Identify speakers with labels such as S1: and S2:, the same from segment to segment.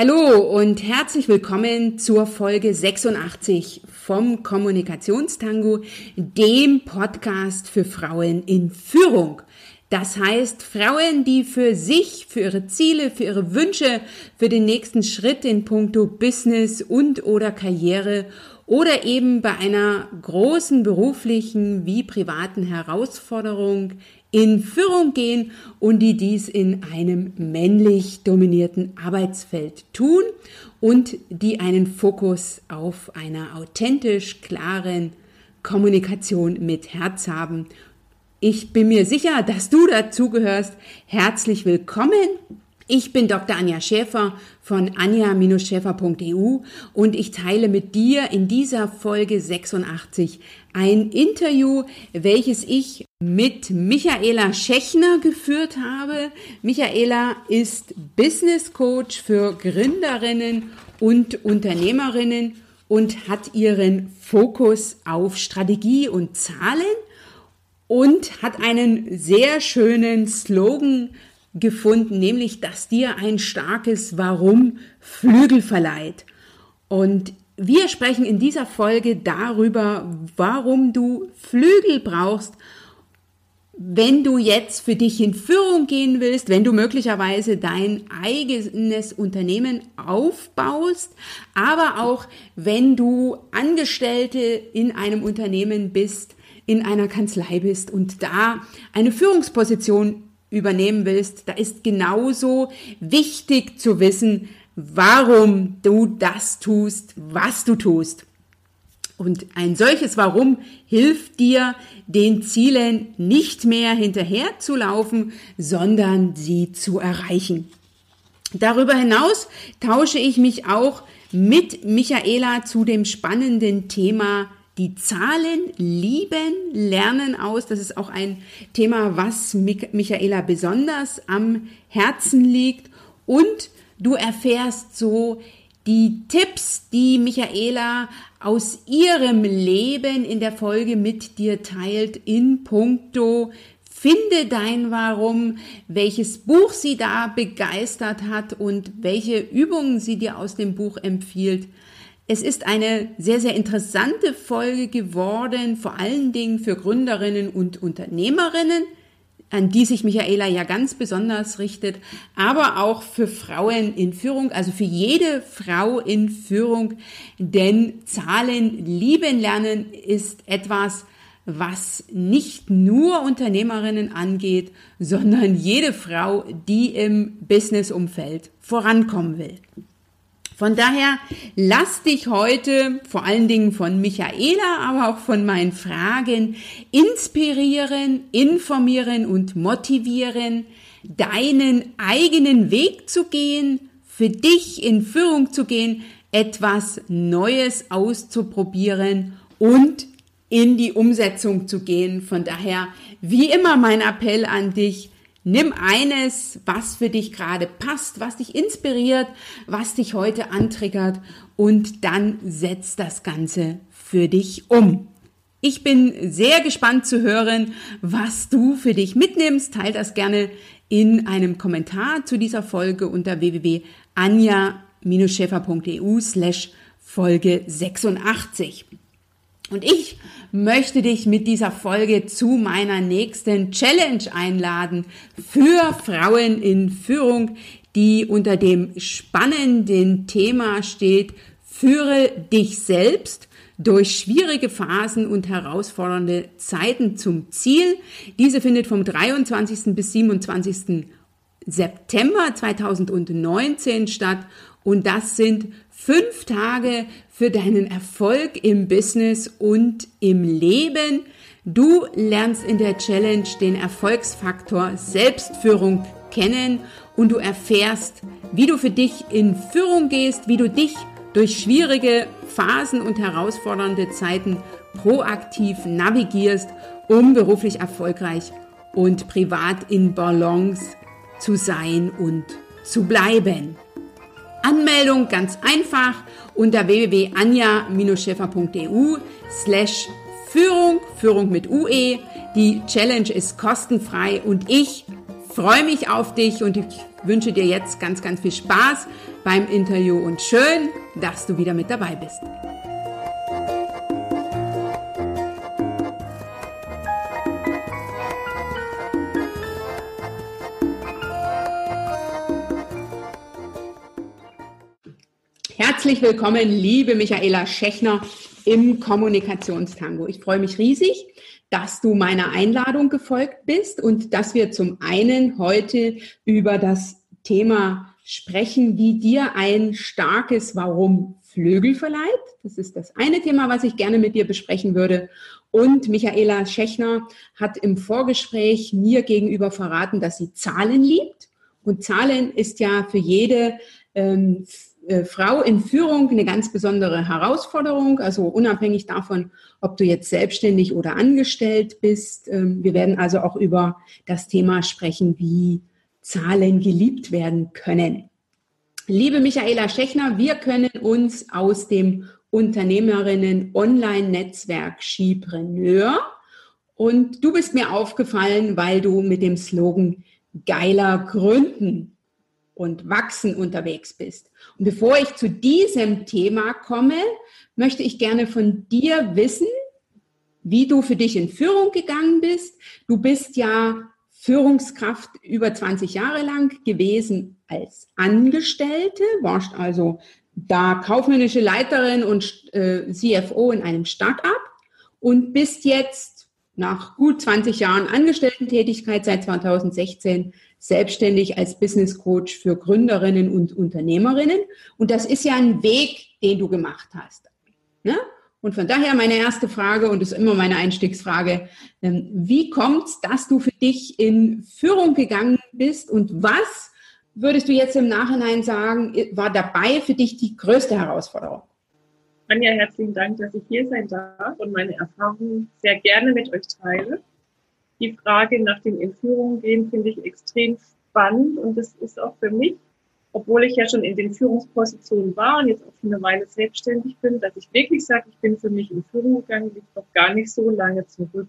S1: Hallo und herzlich willkommen zur Folge 86 vom Kommunikationstango, dem Podcast für Frauen in Führung. Das heißt, Frauen, die für sich, für ihre Ziele, für ihre Wünsche, für den nächsten Schritt in puncto Business und oder Karriere oder eben bei einer großen beruflichen wie privaten Herausforderung in Führung gehen und die dies in einem männlich dominierten Arbeitsfeld tun und die einen Fokus auf einer authentisch klaren Kommunikation mit Herz haben. Ich bin mir sicher, dass du dazugehörst. Herzlich willkommen ich bin Dr. Anja Schäfer von anja-schäfer.eu und ich teile mit dir in dieser Folge 86 ein Interview, welches ich mit Michaela Schechner geführt habe. Michaela ist Business Coach für Gründerinnen und Unternehmerinnen und hat ihren Fokus auf Strategie und Zahlen und hat einen sehr schönen Slogan gefunden, nämlich dass dir ein starkes Warum Flügel verleiht. Und wir sprechen in dieser Folge darüber, warum du Flügel brauchst, wenn du jetzt für dich in Führung gehen willst, wenn du möglicherweise dein eigenes Unternehmen aufbaust, aber auch wenn du Angestellte in einem Unternehmen bist, in einer Kanzlei bist und da eine Führungsposition übernehmen willst, da ist genauso wichtig zu wissen, warum du das tust, was du tust. Und ein solches Warum hilft dir, den Zielen nicht mehr hinterher zu laufen, sondern sie zu erreichen. Darüber hinaus tausche ich mich auch mit Michaela zu dem spannenden Thema die Zahlen lieben, lernen aus. Das ist auch ein Thema, was Michaela besonders am Herzen liegt. Und du erfährst so die Tipps, die Michaela aus ihrem Leben in der Folge mit dir teilt in puncto Finde dein Warum, welches Buch sie da begeistert hat und welche Übungen sie dir aus dem Buch empfiehlt. Es ist eine sehr, sehr interessante Folge geworden, vor allen Dingen für Gründerinnen und Unternehmerinnen, an die sich Michaela ja ganz besonders richtet, aber auch für Frauen in Führung, also für jede Frau in Führung, denn Zahlen lieben lernen ist etwas, was nicht nur Unternehmerinnen angeht, sondern jede Frau, die im Businessumfeld vorankommen will. Von daher lass dich heute vor allen Dingen von Michaela, aber auch von meinen Fragen inspirieren, informieren und motivieren, deinen eigenen Weg zu gehen, für dich in Führung zu gehen, etwas Neues auszuprobieren und in die Umsetzung zu gehen. Von daher, wie immer mein Appell an dich, Nimm eines, was für dich gerade passt, was dich inspiriert, was dich heute antriggert und dann setz das Ganze für dich um. Ich bin sehr gespannt zu hören, was du für dich mitnimmst. Teil das gerne in einem Kommentar zu dieser Folge unter www.anja-schäfer.eu slash Folge 86. Und ich möchte dich mit dieser Folge zu meiner nächsten Challenge einladen für Frauen in Führung, die unter dem spannenden Thema steht, führe dich selbst durch schwierige Phasen und herausfordernde Zeiten zum Ziel. Diese findet vom 23. bis 27. September 2019 statt und das sind fünf Tage für deinen Erfolg im Business und im Leben. Du lernst in der Challenge den Erfolgsfaktor Selbstführung kennen und du erfährst, wie du für dich in Führung gehst, wie du dich durch schwierige Phasen und herausfordernde Zeiten proaktiv navigierst, um beruflich erfolgreich und privat in Balance zu sein und zu bleiben. Anmeldung ganz einfach unter www.anja-schäfer.eu slash Führung, Führung mit UE. Die Challenge ist kostenfrei und ich freue mich auf dich und ich wünsche dir jetzt ganz, ganz viel Spaß beim Interview und schön, dass du wieder mit dabei bist. Herzlich willkommen, liebe Michaela Schechner im Kommunikationstango. Ich freue mich riesig, dass du meiner Einladung gefolgt bist und dass wir zum einen heute über das Thema sprechen, wie dir ein starkes Warum Flügel verleiht. Das ist das eine Thema, was ich gerne mit dir besprechen würde. Und Michaela Schechner hat im Vorgespräch mir gegenüber verraten, dass sie Zahlen liebt. Und Zahlen ist ja für jede ähm, äh, Frau in Führung eine ganz besondere Herausforderung, also unabhängig davon, ob du jetzt selbstständig oder angestellt bist. Ähm, wir werden also auch über das Thema sprechen, wie Zahlen geliebt werden können. Liebe Michaela Schechner, wir können uns aus dem Unternehmerinnen-Online-Netzwerk Skipreneur und du bist mir aufgefallen, weil du mit dem Slogan geiler Gründen und Wachsen unterwegs bist. Und bevor ich zu diesem Thema komme, möchte ich gerne von dir wissen, wie du für dich in Führung gegangen bist. Du bist ja Führungskraft über 20 Jahre lang gewesen als Angestellte, warst also da kaufmännische Leiterin und äh, CFO in einem Start-up und bist jetzt nach gut 20 Jahren Angestellten-Tätigkeit seit 2016 selbstständig als Business Coach für Gründerinnen und Unternehmerinnen. Und das ist ja ein Weg, den du gemacht hast. Ne? Und von daher meine erste Frage und ist immer meine Einstiegsfrage, ähm, wie kommt es, dass du für dich in Führung gegangen bist und was würdest du jetzt im Nachhinein sagen, war dabei für dich die größte Herausforderung?
S2: Anja, herzlichen Dank, dass ich hier sein darf und meine Erfahrungen sehr gerne mit euch teile die Frage nach den Entführungen gehen, finde ich extrem spannend und das ist auch für mich, obwohl ich ja schon in den Führungspositionen war und jetzt auch schon eine Weile selbstständig bin, dass ich wirklich sage, ich bin für mich in Führung gegangen, liegt noch gar nicht so lange zurück.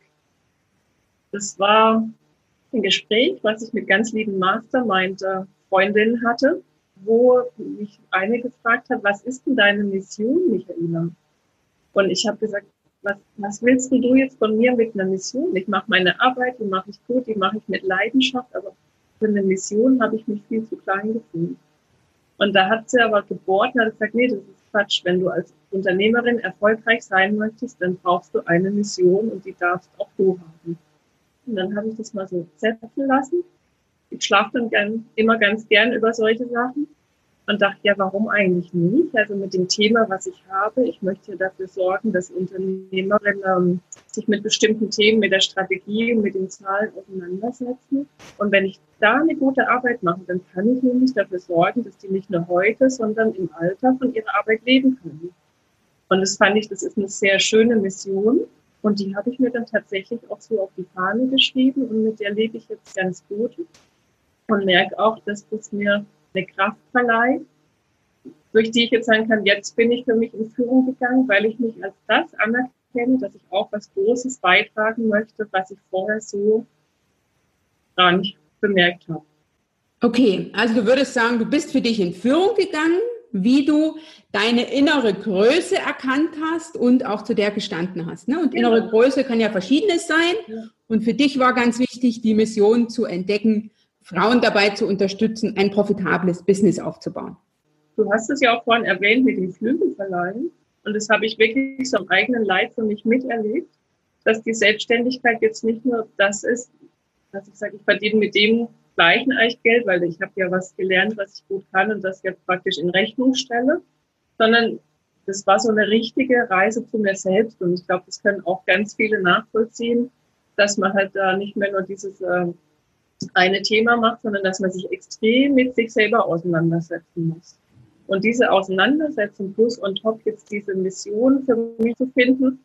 S2: Das war ein Gespräch, was ich mit ganz lieben Mastermind-Freundinnen hatte, wo mich eine gefragt hat, was ist denn deine Mission, Michaela? Und ich habe gesagt, was, was willst du jetzt von mir mit einer Mission? Ich mache meine Arbeit, die mache ich gut, die mache ich mit Leidenschaft, aber für eine Mission habe ich mich viel zu klein gefühlt. Und da hat sie aber gebohrt und hat gesagt, nee, das ist Quatsch. Wenn du als Unternehmerin erfolgreich sein möchtest, dann brauchst du eine Mission und die darfst auch du haben. Und dann habe ich das mal so setzen lassen. Ich schlafe dann gern, immer ganz gern über solche Sachen und dachte, ja, warum eigentlich nicht? Also mit dem Thema, was ich habe, ich möchte dafür sorgen, dass Unternehmerinnen ähm, sich mit bestimmten Themen, mit der Strategie und mit den Zahlen auseinandersetzen. Und wenn ich da eine gute Arbeit mache, dann kann ich nämlich dafür sorgen, dass die nicht nur heute, sondern im Alter von ihrer Arbeit leben können. Und das fand ich, das ist eine sehr schöne Mission. Und die habe ich mir dann tatsächlich auch so auf die Fahne geschrieben und mit der lebe ich jetzt ganz gut und merke auch, dass das mir eine Kraft verleiht, durch die ich jetzt sagen kann, jetzt bin ich für mich in Führung gegangen, weil ich mich als das anerkenne, dass ich auch was Großes beitragen möchte, was ich vorher so gar nicht bemerkt habe.
S1: Okay, also du würdest sagen, du bist für dich in Führung gegangen, wie du deine innere Größe erkannt hast und auch zu der gestanden hast. Ne? Und innere genau. Größe kann ja verschiedenes sein. Und für dich war ganz wichtig, die Mission zu entdecken, Frauen dabei zu unterstützen, ein profitables Business aufzubauen.
S2: Du hast es ja auch vorhin erwähnt mit den Flügelverleihen. Und das habe ich wirklich so am eigenen Leib für mich miterlebt, dass die Selbstständigkeit jetzt nicht nur das ist, dass ich sage, ich verdiene mit dem gleichen eigentlich Geld, weil ich habe ja was gelernt, was ich gut kann und das jetzt praktisch in Rechnung stelle, sondern das war so eine richtige Reise zu mir selbst. Und ich glaube, das können auch ganz viele nachvollziehen, dass man halt da nicht mehr nur dieses äh, eine Thema macht, sondern dass man sich extrem mit sich selber auseinandersetzen muss. Und diese Auseinandersetzung plus und top jetzt diese Mission für mich zu finden,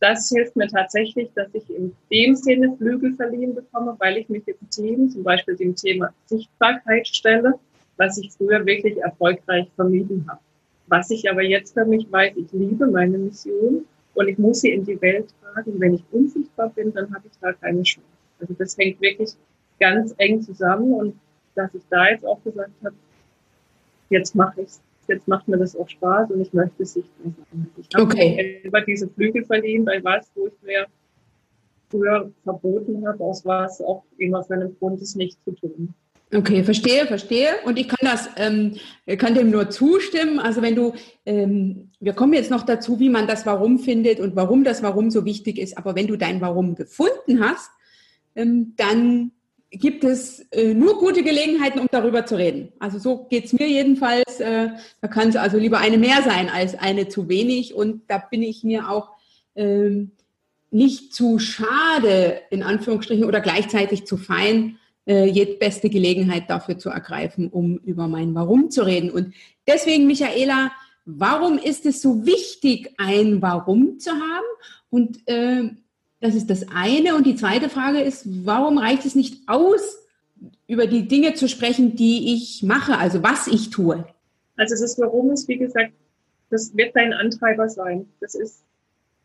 S2: das hilft mir tatsächlich, dass ich in dem Sinne Flügel verliehen bekomme, weil ich mich dem Team, zum Beispiel dem Thema Sichtbarkeit stelle, was ich früher wirklich erfolgreich vermieden habe. Was ich aber jetzt für mich weiß, ich liebe meine Mission und ich muss sie in die Welt tragen. Wenn ich unsichtbar bin, dann habe ich da keine Chance. Also das hängt wirklich ganz eng zusammen und dass ich da jetzt auch gesagt habe, jetzt mache ich es. Jetzt macht mir das auch Spaß und ich möchte es sein. Ich habe okay. über diese Flügel verliehen bei was, wo ich mir früher verboten habe, aus was auch immer für einen Grund ist, nicht zu tun.
S1: Okay, verstehe, verstehe. Und ich kann das, ähm, kann dem nur zustimmen. Also wenn du, ähm, wir kommen jetzt noch dazu, wie man das Warum findet und warum das Warum so wichtig ist. Aber wenn du dein Warum gefunden hast, ähm, dann gibt es äh, nur gute Gelegenheiten, um darüber zu reden. Also so geht's mir jedenfalls. Äh, da kann es also lieber eine mehr sein als eine zu wenig. Und da bin ich mir auch ähm, nicht zu schade, in Anführungsstrichen, oder gleichzeitig zu fein, äh, jede beste Gelegenheit dafür zu ergreifen, um über mein Warum zu reden. Und deswegen, Michaela, warum ist es so wichtig, ein Warum zu haben? Und äh, das ist das eine. Und die zweite Frage ist, warum reicht es nicht aus, über die Dinge zu sprechen, die ich mache, also was ich tue?
S2: Also das Warum ist, wie gesagt, das wird dein Antreiber sein. Das ist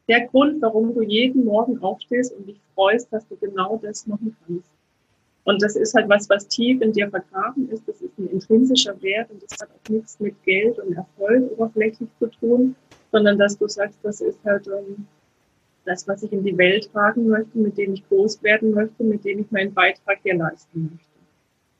S2: der Grund, warum du jeden Morgen aufstehst und dich freust, dass du genau das machen kannst. Und das ist halt was, was tief in dir vergraben ist. Das ist ein intrinsischer Wert und das hat auch nichts mit Geld und Erfolg oberflächlich zu tun, sondern dass du sagst, das ist halt ähm, das, was ich in die Welt tragen möchte, mit dem ich groß werden möchte, mit dem ich meinen Beitrag hier leisten möchte.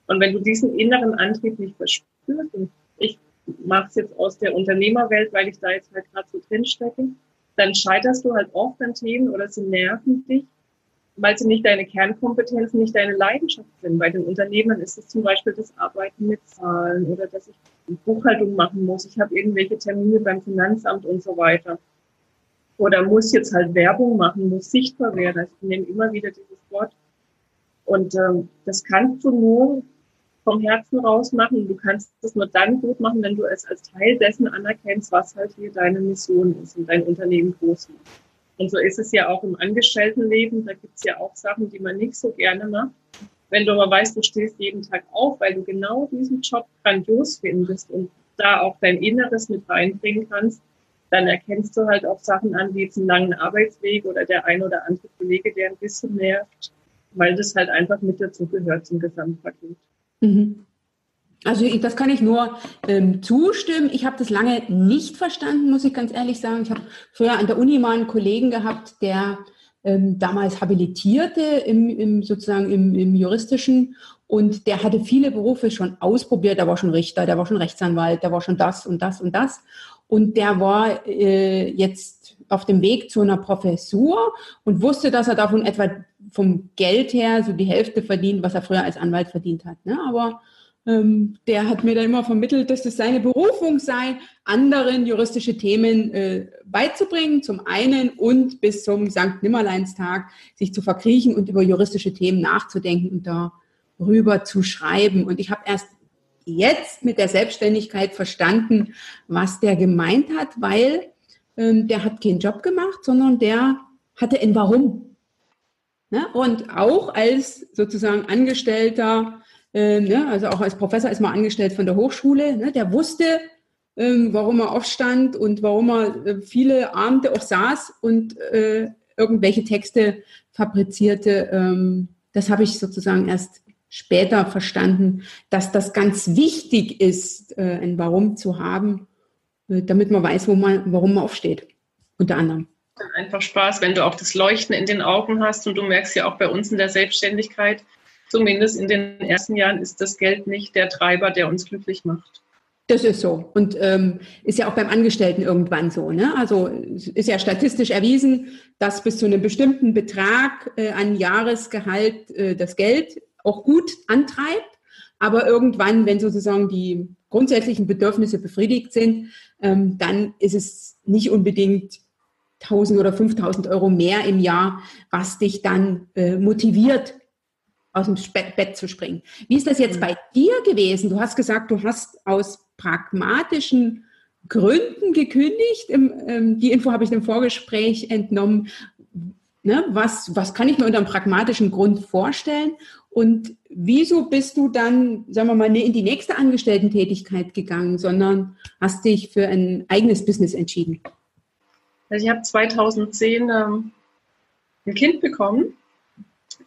S2: Und wenn du diesen inneren Antrieb nicht verspürst, und ich mache es jetzt aus der Unternehmerwelt, weil ich da jetzt halt gerade so drin stecke, dann scheiterst du halt oft an Themen oder sie nerven dich, weil sie nicht deine Kernkompetenz, nicht deine Leidenschaft sind. Bei den Unternehmern ist es zum Beispiel das Arbeiten mit Zahlen oder dass ich Buchhaltung machen muss. Ich habe irgendwelche Termine beim Finanzamt und so weiter. Oder muss jetzt halt Werbung machen, muss sichtbar werden. Ich nehme immer wieder dieses Wort. Und ähm, das kannst du nur vom Herzen raus machen. Du kannst es nur dann gut machen, wenn du es als Teil dessen anerkennst, was halt hier deine Mission ist und dein Unternehmen groß macht. Und so ist es ja auch im Angestelltenleben. Da gibt es ja auch Sachen, die man nicht so gerne macht. Wenn du aber weißt, du stehst jeden Tag auf, weil du genau diesen Job grandios findest und da auch dein Inneres mit reinbringen kannst, dann erkennst du halt auch Sachen an, wie einen langen Arbeitsweg oder der ein oder andere Kollege, der ein bisschen nervt, weil das halt einfach mit dazu gehört zum Gesamtpaket. Mhm.
S1: Also das kann ich nur ähm, zustimmen. Ich habe das lange nicht verstanden, muss ich ganz ehrlich sagen. Ich habe früher an der Uni mal einen Kollegen gehabt, der ähm, damals habilitierte im, im sozusagen im, im juristischen und der hatte viele Berufe schon ausprobiert. Der war schon Richter, der war schon Rechtsanwalt, der war schon das und das und das. Und der war äh, jetzt auf dem Weg zu einer Professur und wusste, dass er davon etwa vom Geld her so die Hälfte verdient, was er früher als Anwalt verdient hat. Ne? Aber ähm, der hat mir dann immer vermittelt, dass es seine Berufung sei, anderen juristische Themen äh, beizubringen, zum einen und bis zum Sankt Nimmerleinstag sich zu verkriechen und über juristische Themen nachzudenken und darüber zu schreiben. Und ich habe erst jetzt mit der Selbstständigkeit verstanden, was der gemeint hat, weil ähm, der hat keinen Job gemacht, sondern der hatte ein Warum. Ne? Und auch als sozusagen Angestellter ähm, ne, also auch als Professor ist man angestellt von der Hochschule, ne, der wusste, ähm, warum er aufstand und warum er äh, viele Abende auch saß und äh, irgendwelche Texte fabrizierte. Ähm, das habe ich sozusagen erst später verstanden, dass das ganz wichtig ist, äh, ein Warum zu haben, äh, damit man weiß, wo man, warum man aufsteht, unter anderem
S2: einfach Spaß, wenn du auch das Leuchten in den Augen hast und du merkst ja auch bei uns in der Selbstständigkeit, zumindest in den ersten Jahren ist das Geld nicht der Treiber, der uns glücklich macht.
S1: Das ist so. Und ähm, ist ja auch beim Angestellten irgendwann so. Ne? Also ist ja statistisch erwiesen, dass bis zu einem bestimmten Betrag äh, an Jahresgehalt äh, das Geld auch gut antreibt. Aber irgendwann, wenn sozusagen die grundsätzlichen Bedürfnisse befriedigt sind, ähm, dann ist es nicht unbedingt 1000 oder 5000 Euro mehr im Jahr, was dich dann äh, motiviert, aus dem Bett zu springen. Wie ist das jetzt mhm. bei dir gewesen? Du hast gesagt, du hast aus pragmatischen Gründen gekündigt. Ähm, die Info habe ich im Vorgespräch entnommen. Ne? Was, was kann ich mir unter einem pragmatischen Grund vorstellen? Und wieso bist du dann, sagen wir mal, nicht in die nächste Angestellten-Tätigkeit gegangen, sondern hast dich für ein eigenes Business entschieden?
S2: Also ich habe 2010 ähm, ein Kind bekommen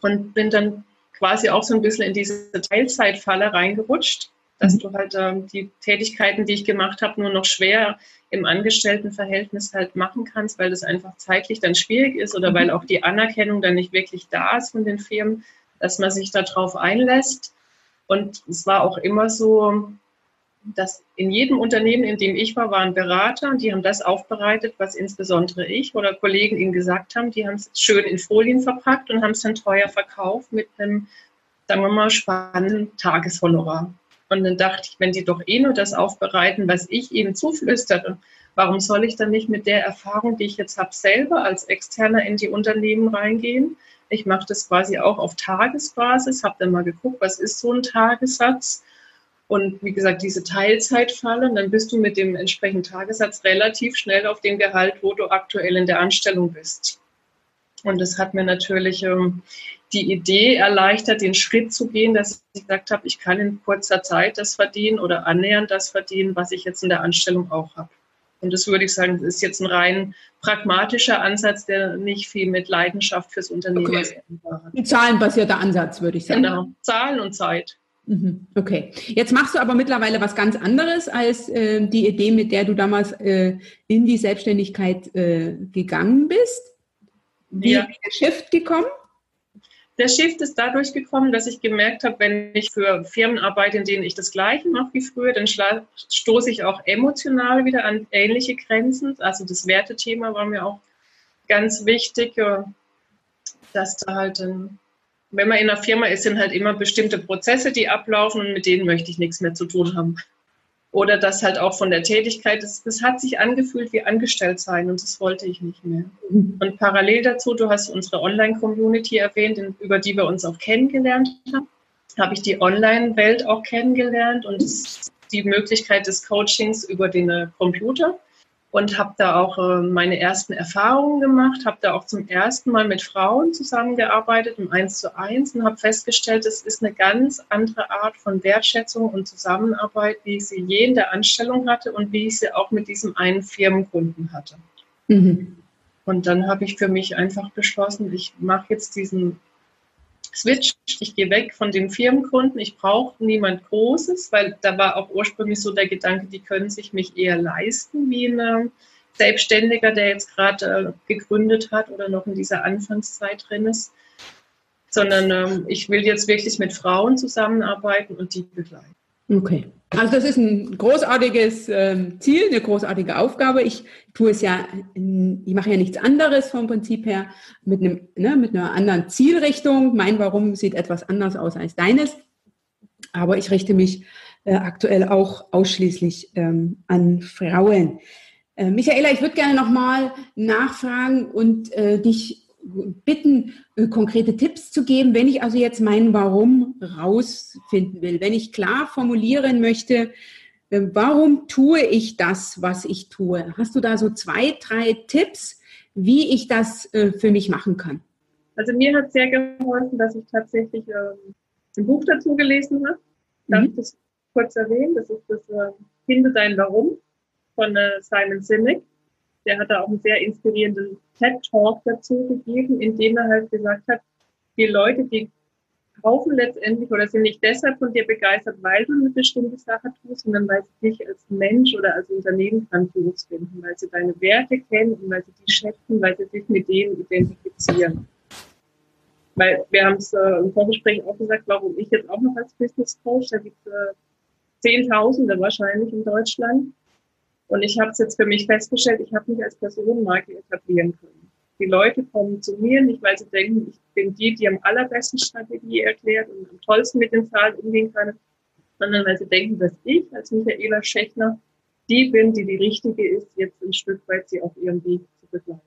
S2: und bin dann quasi auch so ein bisschen in diese Teilzeitfalle reingerutscht, dass mhm. du halt ähm, die Tätigkeiten, die ich gemacht habe, nur noch schwer im Angestelltenverhältnis halt machen kannst, weil das einfach zeitlich dann schwierig ist oder mhm. weil auch die Anerkennung dann nicht wirklich da ist von den Firmen, dass man sich darauf einlässt. Und es war auch immer so, dass in jedem Unternehmen, in dem ich war, waren Berater und die haben das aufbereitet, was insbesondere ich oder Kollegen ihnen gesagt haben. Die haben es schön in Folien verpackt und haben es dann teuer verkauft mit einem, sagen wir mal, spannenden Tageshonorar. Und dann dachte ich, wenn die doch eh nur das aufbereiten, was ich ihnen zuflüstere, warum soll ich dann nicht mit der Erfahrung, die ich jetzt habe, selber als Externer in die Unternehmen reingehen? Ich mache das quasi auch auf Tagesbasis, habe dann mal geguckt, was ist so ein Tagessatz und wie gesagt, diese Teilzeitfalle, dann bist du mit dem entsprechenden Tagessatz relativ schnell auf dem Gehalt, wo du aktuell in der Anstellung bist. Und das hat mir natürlich ähm, die Idee erleichtert, den Schritt zu gehen, dass ich gesagt habe, ich kann in kurzer Zeit das verdienen oder annähernd das verdienen, was ich jetzt in der Anstellung auch habe. Und das würde ich sagen, ist jetzt ein rein pragmatischer Ansatz, der nicht viel mit Leidenschaft fürs Unternehmen okay.
S1: hat. Ein zahlenbasierter Ansatz, würde ich sagen. Genau,
S2: Zahlen und Zeit.
S1: Mhm. Okay. Jetzt machst du aber mittlerweile was ganz anderes als äh, die Idee, mit der du damals äh, in die Selbstständigkeit äh, gegangen bist. Wie ja. ist der Shift gekommen?
S2: Der Shift ist dadurch gekommen, dass ich gemerkt habe, wenn ich für Firmen arbeite, in denen ich das Gleiche mache wie früher, dann stoße ich auch emotional wieder an ähnliche Grenzen. Also das Wertethema war mir auch ganz wichtig, äh, dass da halt wenn man in einer Firma ist, sind halt immer bestimmte Prozesse, die ablaufen und mit denen möchte ich nichts mehr zu tun haben. Oder das halt auch von der Tätigkeit, das, das hat sich angefühlt wie angestellt sein und das wollte ich nicht mehr. Mhm. Und parallel dazu, du hast unsere Online-Community erwähnt, über die wir uns auch kennengelernt haben, habe ich die Online-Welt auch kennengelernt und die Möglichkeit des Coachings über den äh, Computer und habe da auch äh, meine ersten Erfahrungen gemacht, habe da auch zum ersten Mal mit Frauen zusammengearbeitet im Eins zu eins und habe festgestellt, es ist eine ganz andere Art von Wertschätzung und Zusammenarbeit, wie ich sie je in der Anstellung hatte und wie ich sie auch mit diesem einen Firmenkunden hatte. Mhm. Und dann habe ich für mich einfach beschlossen, ich mache jetzt diesen Switch. Ich gehe weg von den Firmenkunden. Ich brauche niemand Großes, weil da war auch ursprünglich so der Gedanke, die können sich mich eher leisten wie ein Selbstständiger, der jetzt gerade äh, gegründet hat oder noch in dieser Anfangszeit drin ist. Sondern ähm, ich will jetzt wirklich mit Frauen zusammenarbeiten und die begleiten.
S1: Okay. Also das ist ein großartiges äh, Ziel, eine großartige Aufgabe. Ich tue es ja, ich mache ja nichts anderes vom Prinzip her mit einem, ne, mit einer anderen Zielrichtung. Mein Warum sieht etwas anders aus als deines. Aber ich richte mich äh, aktuell auch ausschließlich ähm, an Frauen. Äh, Michaela, ich würde gerne nochmal nachfragen und äh, dich bitten, äh, konkrete Tipps zu geben, wenn ich also jetzt mein Warum rausfinden will, wenn ich klar formulieren möchte, äh, warum tue ich das, was ich tue? Hast du da so zwei, drei Tipps, wie ich das äh, für mich machen kann?
S2: Also mir hat sehr geholfen, dass ich tatsächlich ähm, ein Buch dazu gelesen habe. Darf mhm. ich das kurz erwähnen? Das ist das Finde dein Warum von Simon Sinek der hat da auch einen sehr inspirierenden TED-Talk dazu gegeben, in dem er halt gesagt hat, die Leute, die kaufen letztendlich oder sind nicht deshalb von dir begeistert, weil du eine bestimmte Sache tust, sondern weil sie dich als Mensch oder als Unternehmen grandios finden, weil sie deine Werte kennen und weil sie die schätzen, weil sie sich mit denen identifizieren. Weil wir haben es äh, im Vorgespräch auch gesagt, warum ich jetzt auch noch als Business Coach, da gibt es äh, Zehntausende wahrscheinlich in Deutschland, und ich habe es jetzt für mich festgestellt, ich habe mich als Personenmarke etablieren können. Die Leute kommen zu mir nicht, weil sie denken, ich bin die, die am allerbesten Strategie erklärt und am tollsten mit den Zahlen umgehen kann, sondern weil sie denken, dass ich als Michaela Schechner die bin, die die richtige ist, jetzt ein Stück weit sie auf ihrem Weg zu begleiten.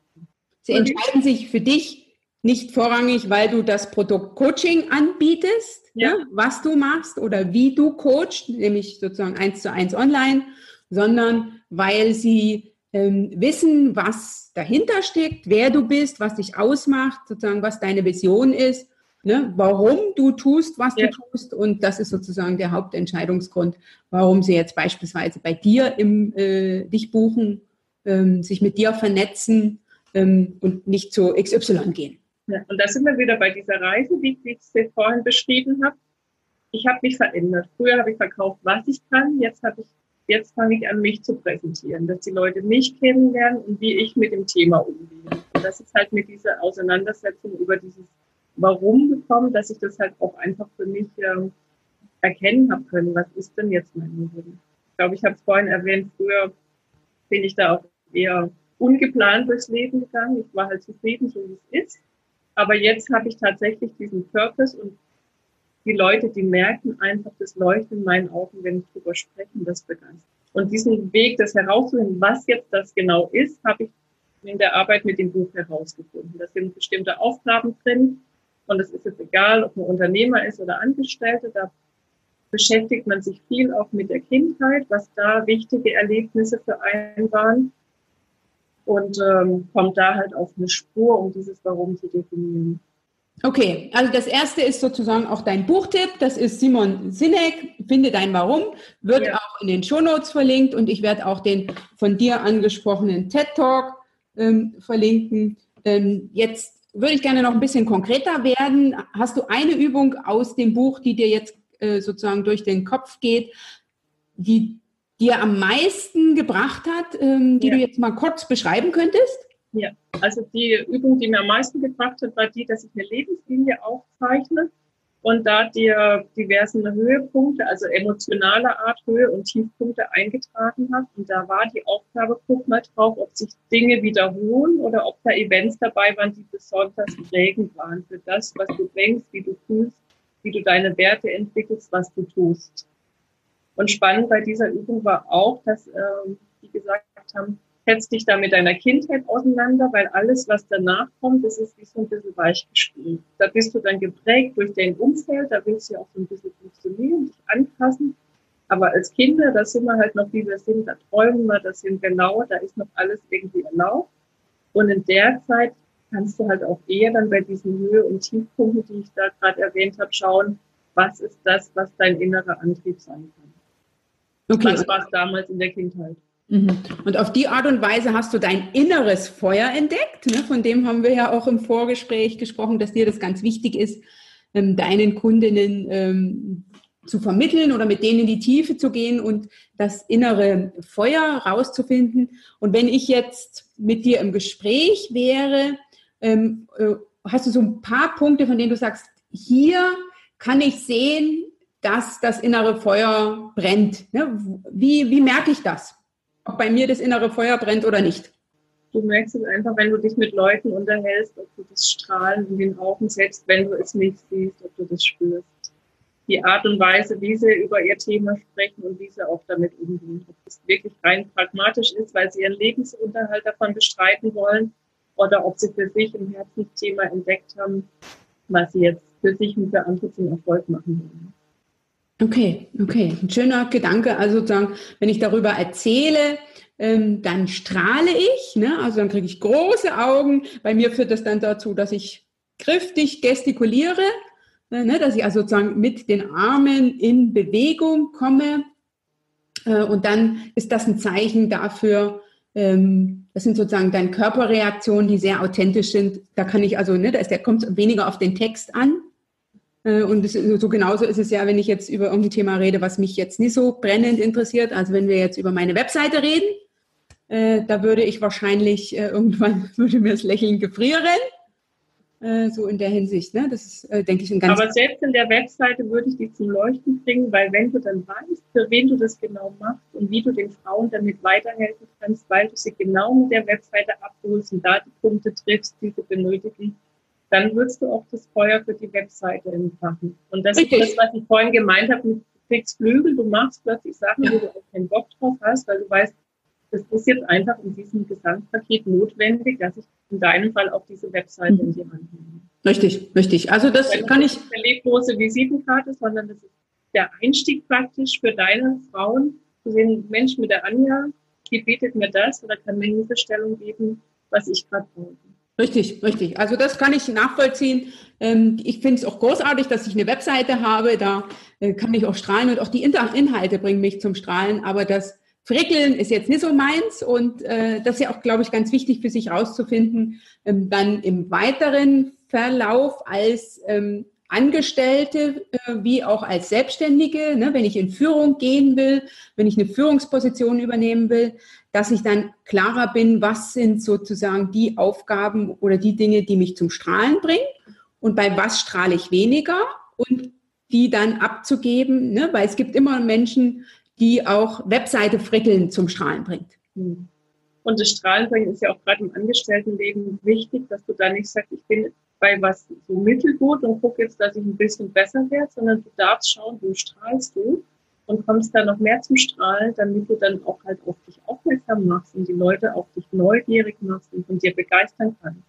S1: Sie entscheiden sich für dich nicht vorrangig, weil du das Produkt Coaching anbietest, ja. Ne, was du machst oder wie du coachst, nämlich sozusagen eins zu eins online, sondern weil sie ähm, wissen, was dahinter steckt, wer du bist, was dich ausmacht, sozusagen, was deine Vision ist, ne, warum du tust, was ja. du tust. Und das ist sozusagen der Hauptentscheidungsgrund, warum sie jetzt beispielsweise bei dir im, äh, dich buchen, ähm, sich mit dir vernetzen ähm, und nicht zu XY gehen.
S2: Ja, und da sind wir wieder bei dieser Reise, wie ich sie vorhin beschrieben habe. Ich habe mich verändert. Früher habe ich verkauft, was ich kann. Jetzt habe ich, jetzt fange ich an, mich zu präsentieren, dass die Leute mich kennenlernen und wie ich mit dem Thema umgehe. Und das ist halt mit dieser Auseinandersetzung über dieses Warum gekommen, dass ich das halt auch einfach für mich äh, erkennen habe können. Was ist denn jetzt mein Warum? Ich glaube, ich habe es vorhin erwähnt. Früher bin ich da auch eher ungeplant durchs Leben gegangen. Ich war halt zufrieden, so wie es ist. Aber jetzt habe ich tatsächlich diesen Purpose und die Leute, die merken einfach das Leuchten in meinen Augen, wenn ich drüber spreche, das begeistert. Und diesen Weg, das herauszufinden, was jetzt das genau ist, habe ich in der Arbeit mit dem Buch herausgefunden. Da sind bestimmte Aufgaben drin. Und es ist jetzt egal, ob man Unternehmer ist oder Angestellte. Da beschäftigt man sich viel auch mit der Kindheit, was da wichtige Erlebnisse für einen waren und ähm, kommt da halt auf eine Spur, um dieses Warum zu definieren.
S1: Okay, also das erste ist sozusagen auch dein Buchtipp. Das ist Simon Sinek, Finde dein Warum, wird ja. auch in den Shownotes verlinkt und ich werde auch den von dir angesprochenen TED Talk ähm, verlinken. Ähm, jetzt würde ich gerne noch ein bisschen konkreter werden. Hast du eine Übung aus dem Buch, die dir jetzt äh, sozusagen durch den Kopf geht, die dir am meisten gebracht hat, ähm, die ja. du jetzt mal kurz beschreiben könntest?
S2: Ja, also die Übung, die mir am meisten gebracht hat, war die, dass ich eine Lebenslinie aufzeichne und da dir diversen Höhepunkte, also emotionaler Art Höhe und Tiefpunkte eingetragen habe. Und da war die Aufgabe, guck mal drauf, ob sich Dinge wiederholen oder ob da Events dabei waren, die besonders prägend waren für das, was du denkst, wie du fühlst, wie du deine Werte entwickelst, was du tust. Und spannend bei dieser Übung war auch, dass äh, die gesagt haben, setz dich da mit deiner Kindheit auseinander, weil alles, was danach kommt, das ist wie so ein bisschen weichgespült. Da bist du dann geprägt durch dein Umfeld, da willst du ja auch so ein bisschen funktionieren, dich anpassen. Aber als Kinder, da sind wir halt noch, wie wir sind, da träumen wir, da sind wir lau, da ist noch alles irgendwie erlaubt. Und in der Zeit kannst du halt auch eher dann bei diesen Höhe- und Tiefpunkten, die ich da gerade erwähnt habe, schauen, was ist das, was dein innerer Antrieb sein kann. Okay. Was war es damals in der Kindheit?
S1: Mhm. Und auf die Art und Weise hast du dein inneres Feuer entdeckt. Ne? Von dem haben wir ja auch im Vorgespräch gesprochen, dass dir das ganz wichtig ist, ähm, deinen Kundinnen ähm, zu vermitteln oder mit denen in die Tiefe zu gehen und das innere Feuer rauszufinden. Und wenn ich jetzt mit dir im Gespräch wäre, ähm, äh, hast du so ein paar Punkte, von denen du sagst, hier kann ich sehen, dass das innere Feuer brennt. Ne? Wie, wie merke ich das? Ob bei mir das innere Feuer brennt oder nicht?
S2: Du merkst es einfach, wenn du dich mit Leuten unterhältst, ob du das Strahlen in den Augen, selbst wenn du es nicht siehst, ob du das spürst. Die Art und Weise, wie sie über ihr Thema sprechen und wie sie auch damit umgehen. Ob es wirklich rein pragmatisch ist, weil sie ihren Lebensunterhalt davon bestreiten wollen oder ob sie für sich ein Herzensthema entdeckt haben, was sie jetzt für sich und für andere zum Erfolg machen wollen.
S1: Okay, okay. Ein schöner Gedanke. Also sozusagen, wenn ich darüber erzähle, ähm, dann strahle ich, ne? also dann kriege ich große Augen. Bei mir führt das dann dazu, dass ich kräftig gestikuliere, ne? dass ich also sozusagen mit den Armen in Bewegung komme. Äh, und dann ist das ein Zeichen dafür, ähm, das sind sozusagen dann Körperreaktionen, die sehr authentisch sind. Da kann ich also, ne, da ist der kommt weniger auf den Text an, und das, so genauso ist es ja, wenn ich jetzt über irgendein Thema rede, was mich jetzt nicht so brennend interessiert. Also wenn wir jetzt über meine Webseite reden, äh, da würde ich wahrscheinlich äh, irgendwann würde mir das Lächeln gefrieren. Äh, so in der Hinsicht, ne? Das ist, äh, denke ich, ein ganz.
S2: Aber selbst in der Webseite würde ich die zum Leuchten bringen, weil wenn du dann weißt, für wen du das genau machst und wie du den Frauen damit weiterhelfen kannst, weil du sie genau mit der Webseite abholst und da die Punkte triffst, die sie benötigen, dann würdest du auch das Feuer für die Webseite entfachen. Und das Richtig. ist das, was ich vorhin gemeint habe, du kriegst Flügel, du machst plötzlich Sachen, ja. wo du auch keinen Bock drauf hast, weil du weißt, das ist jetzt einfach in diesem Gesamtpaket notwendig, dass ich in deinem Fall auch diese Webseite mhm. in die Hand nehme.
S1: Richtig, richtig. Also das Weil kann
S2: das
S1: ich.
S2: Eine leblose Visitenkarte, sondern das ist der Einstieg praktisch für deine Frauen, zu sehen, Mensch mit der Anja, die bietet mir das oder kann mir Hilfestellung geben, was ich gerade brauche.
S1: Richtig, richtig. Also das kann ich nachvollziehen. Ähm, ich finde es auch großartig, dass ich eine Webseite habe. Da äh, kann ich auch strahlen und auch die Inhalte bringen mich zum Strahlen. Aber das Frickeln ist jetzt nicht so meins und äh, das ist ja auch, glaube ich, ganz wichtig für sich rauszufinden. Ähm, dann im Weiteren Lebensverlauf als ähm, Angestellte äh, wie auch als Selbstständige, ne, wenn ich in Führung gehen will, wenn ich eine Führungsposition übernehmen will, dass ich dann klarer bin, was sind sozusagen die Aufgaben oder die Dinge, die mich zum Strahlen bringen und bei was strahle ich weniger und die dann abzugeben, ne, weil es gibt immer Menschen, die auch Webseite frickeln zum Strahlen bringt.
S2: Hm. Und das Strahlenbringen ist ja auch gerade im Angestelltenleben wichtig, dass du da nicht sagst, ich bin bei was so mittelgut und gucke jetzt, dass ich ein bisschen besser werde, sondern du darfst schauen, wo strahlst du und kommst da noch mehr zum Strahlen, damit du dann auch halt auf dich aufmerksam machst und die Leute auf dich neugierig machst und von dir begeistern kannst.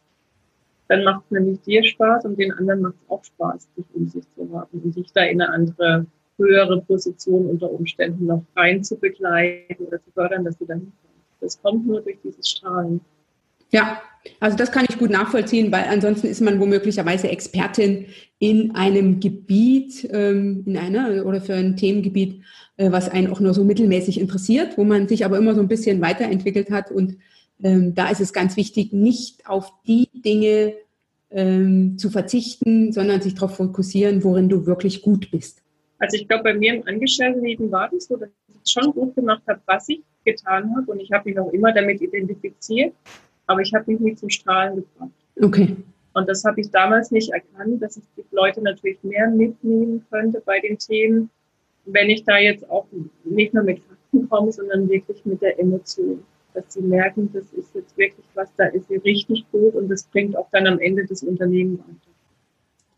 S2: Dann macht es nämlich dir Spaß und den anderen macht es auch Spaß, dich um sich zu haben und dich da in eine andere, höhere Position unter Umständen noch rein zu begleiten oder zu fördern, dass du da hinkommst. Das kommt nur durch dieses Strahlen.
S1: Ja, also das kann ich gut nachvollziehen, weil ansonsten ist man womöglicherweise Expertin in einem Gebiet, ähm, in einer oder für ein Themengebiet, äh, was einen auch nur so mittelmäßig interessiert, wo man sich aber immer so ein bisschen weiterentwickelt hat. Und ähm, da ist es ganz wichtig, nicht auf die Dinge ähm, zu verzichten, sondern sich darauf fokussieren, worin du wirklich gut bist.
S2: Also ich glaube, bei mir im Angestelltenleben war das so, dass ich schon gut gemacht habe, was ich getan habe. Und ich habe mich auch immer damit identifiziert aber ich habe mich nicht zum Strahlen gebracht.
S1: Okay.
S2: Und das habe ich damals nicht erkannt, dass ich die Leute natürlich mehr mitnehmen könnte bei den Themen, wenn ich da jetzt auch nicht nur mit Fakten komme, sondern wirklich mit der Emotion. Dass sie merken, das ist jetzt wirklich was, da ist sie richtig gut und das bringt auch dann am Ende das Unternehmen weiter.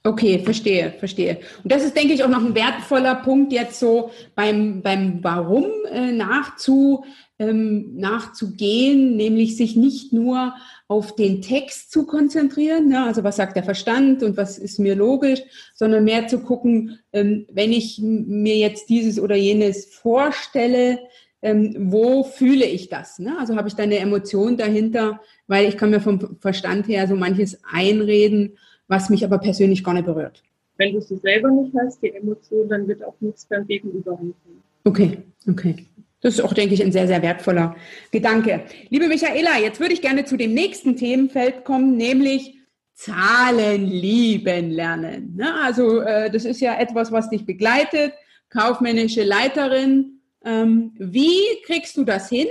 S1: Okay, verstehe, verstehe. Und das ist, denke ich, auch noch ein wertvoller Punkt jetzt so beim, beim Warum äh, nachzu, ähm, nachzugehen, nämlich sich nicht nur auf den Text zu konzentrieren, ne, also was sagt der Verstand und was ist mir logisch, sondern mehr zu gucken, ähm, wenn ich mir jetzt dieses oder jenes vorstelle, ähm, wo fühle ich das? Ne? Also habe ich da eine Emotion dahinter, weil ich kann mir vom Verstand her so manches einreden, was mich aber persönlich gar nicht berührt.
S2: Wenn du sie selber nicht hast, die Emotion, dann wird auch nichts beim Gegenüber ankommen.
S1: Okay, okay. Das ist auch, denke ich, ein sehr, sehr wertvoller Gedanke. Liebe Michaela, jetzt würde ich gerne zu dem nächsten Themenfeld kommen, nämlich Zahlen lieben lernen. Ne? Also äh, das ist ja etwas, was dich begleitet, kaufmännische Leiterin. Ähm, wie kriegst du das hin,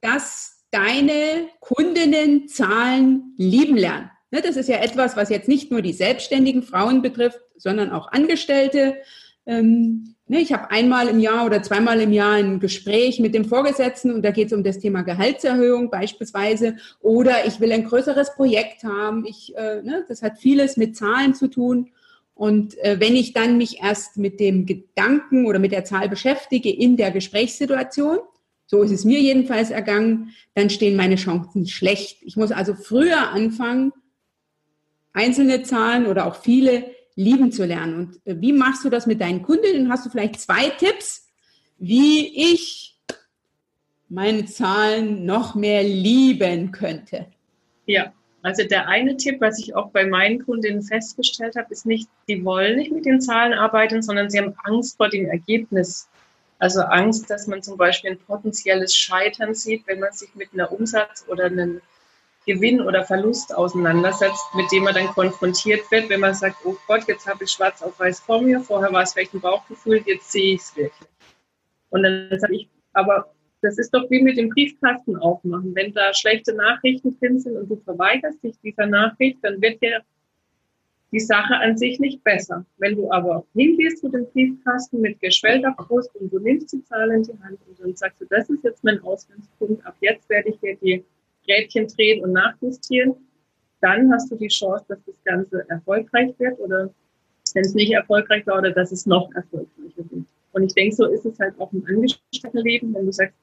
S1: dass deine Kundinnen Zahlen lieben lernen? Ne? Das ist ja etwas, was jetzt nicht nur die selbstständigen Frauen betrifft, sondern auch Angestellte. Ähm, ne, ich habe einmal im Jahr oder zweimal im Jahr ein Gespräch mit dem Vorgesetzten und da geht es um das Thema Gehaltserhöhung beispielsweise oder ich will ein größeres Projekt haben. Ich, äh, ne, das hat vieles mit Zahlen zu tun. Und äh, wenn ich dann mich erst mit dem Gedanken oder mit der Zahl beschäftige in der Gesprächssituation, so ist es mir jedenfalls ergangen, dann stehen meine Chancen schlecht. Ich muss also früher anfangen, einzelne Zahlen oder auch viele lieben zu lernen. Und äh, wie machst du das mit deinen Kundinnen? Hast du vielleicht zwei Tipps, wie ich meine Zahlen noch mehr lieben könnte?
S2: Ja, also der eine Tipp, was ich auch bei meinen Kundinnen festgestellt habe, ist nicht, sie wollen nicht mit den Zahlen arbeiten, sondern sie haben Angst vor dem Ergebnis. Also Angst, dass man zum Beispiel ein potenzielles Scheitern sieht, wenn man sich mit einer Umsatz- oder einem Gewinn oder Verlust auseinandersetzt, mit dem man dann konfrontiert wird, wenn man sagt, oh Gott, jetzt habe ich schwarz auf weiß vor mir, vorher war es vielleicht ein Bauchgefühl, jetzt sehe ich es wirklich. Und dann sage ich, aber das ist doch wie mit dem Briefkasten aufmachen. Wenn da schlechte Nachrichten drin sind und du verweigerst dich dieser Nachricht, dann wird ja die Sache an sich nicht besser. Wenn du aber hingehst zu dem Briefkasten mit geschwellter Brust und du nimmst die Zahl in die Hand und dann sagst du, das ist jetzt mein Ausgangspunkt, ab jetzt werde ich dir die Rädchen drehen und nachjustieren, dann hast du die Chance, dass das Ganze erfolgreich wird oder wenn es nicht erfolgreich war oder dass es noch erfolgreicher wird. Und ich denke, so ist es halt auch im Angestelltenleben, wenn du sagst,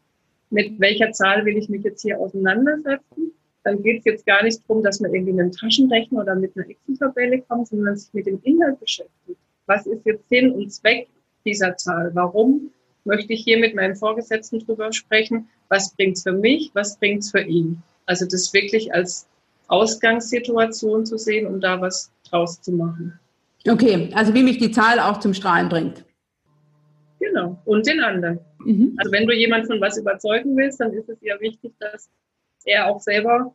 S2: mit welcher Zahl will ich mich jetzt hier auseinandersetzen, dann geht es jetzt gar nicht darum, dass man irgendwie mit einem Taschenrechner oder mit einer Excel-Tabelle kommt, sondern sich mit dem Inhalt beschäftigt. Was ist jetzt Sinn und Zweck dieser Zahl? Warum möchte ich hier mit meinem Vorgesetzten drüber sprechen? Was bringt's für mich? Was bringt's für ihn? Also das wirklich als Ausgangssituation zu sehen, um da was draus zu machen.
S1: Okay, also wie mich die Zahl auch zum Strahlen bringt.
S2: Genau, und den anderen. Mhm. Also wenn du jemanden von was überzeugen willst, dann ist es ja wichtig, dass er auch selber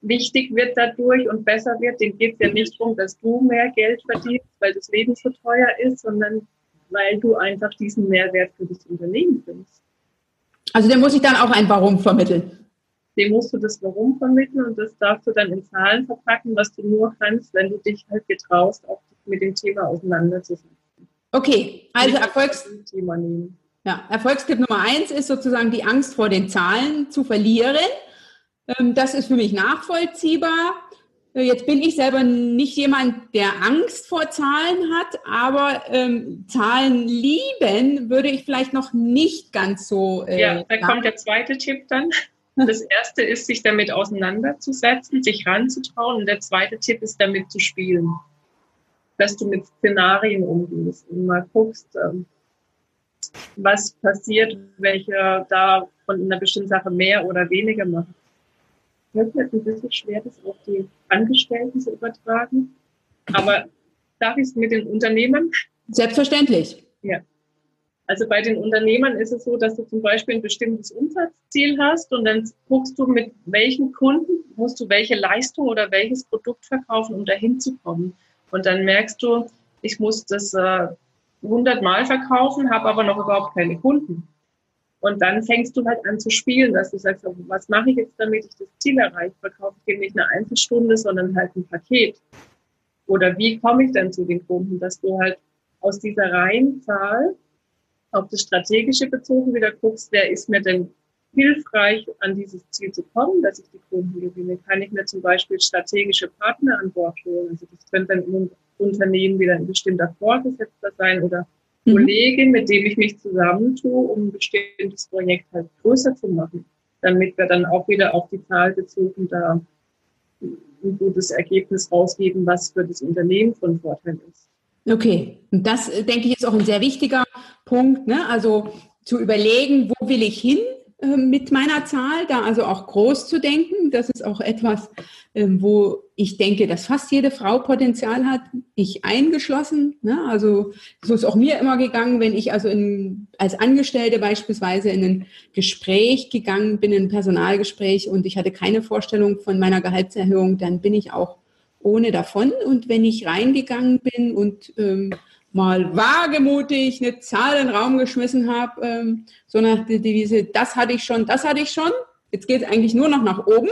S2: wichtig wird dadurch und besser wird, dem geht es ja nicht darum, dass du mehr Geld verdienst, weil das Leben so teuer ist, sondern weil du einfach diesen Mehrwert für das Unternehmen findest.
S1: Also der muss ich dann auch ein Warum vermitteln.
S2: Dem musst du das Warum vermitteln und das darfst du dann in Zahlen verpacken, was du nur kannst, wenn du dich halt getraust, auch mit dem Thema auseinanderzusetzen.
S1: Okay, also Erfolgs ja, Erfolgstipp Nummer eins ist sozusagen die Angst vor den Zahlen zu verlieren. Ähm, das ist für mich nachvollziehbar. Jetzt bin ich selber nicht jemand, der Angst vor Zahlen hat, aber ähm, Zahlen lieben würde ich vielleicht noch nicht ganz so.
S2: Äh, ja, da kommt der zweite Tipp dann. Das erste ist, sich damit auseinanderzusetzen, sich ranzutrauen. Und der zweite Tipp ist, damit zu spielen. Dass du mit Szenarien umgehst und mal guckst, ähm, was passiert, welche da von einer bestimmten Sache mehr oder weniger machen fällt mir ein bisschen schwer, das auf die Angestellten zu übertragen. Aber darf ich es mit den Unternehmen?
S1: Selbstverständlich.
S2: Ja. Also bei den Unternehmern ist es so, dass du zum Beispiel ein bestimmtes Umsatzziel hast und dann guckst du, mit welchen Kunden musst du welche Leistung oder welches Produkt verkaufen, um dahin zu kommen. Und dann merkst du, ich muss das äh, 100 Mal verkaufen, habe aber noch überhaupt keine Kunden. Und dann fängst du halt an zu spielen, dass du sagst, was mache ich jetzt, damit ich das Ziel erreiche? Verkaufe ich dir nicht eine Einzelstunde, sondern halt ein Paket. Oder wie komme ich dann zu den Kunden, dass du halt aus dieser reinen Zahl auf das Strategische bezogen wieder guckst, wer ist mir denn hilfreich, an dieses Ziel zu kommen, dass ich die Kunden gewinne? Kann ich mir zum Beispiel strategische Partner an Bord holen? Also das könnte dann im Unternehmen wieder ein bestimmter Vorgesetzter sein oder Mhm. Kollegin, mit dem ich mich zusammentue, um ein bestimmtes Projekt halt größer zu machen, damit wir dann auch wieder auf die Zahl bezogen da ein gutes Ergebnis rausgeben, was für das Unternehmen von Vorteil ist.
S1: Okay, und das denke ich ist auch ein sehr wichtiger Punkt, ne? also zu überlegen, wo will ich hin mit meiner Zahl, da also auch groß zu denken. Das ist auch etwas, ähm, wo ich denke, dass fast jede Frau Potenzial hat, ich eingeschlossen. Ne? Also so ist auch mir immer gegangen, wenn ich also in, als Angestellte beispielsweise in ein Gespräch gegangen bin, in ein Personalgespräch und ich hatte keine Vorstellung von meiner Gehaltserhöhung, dann bin ich auch ohne davon. Und wenn ich reingegangen bin und ähm, mal wagemutig eine Zahl in den Raum geschmissen habe, ähm, so nach der Devise, das hatte ich schon, das hatte ich schon, jetzt geht es eigentlich nur noch nach oben,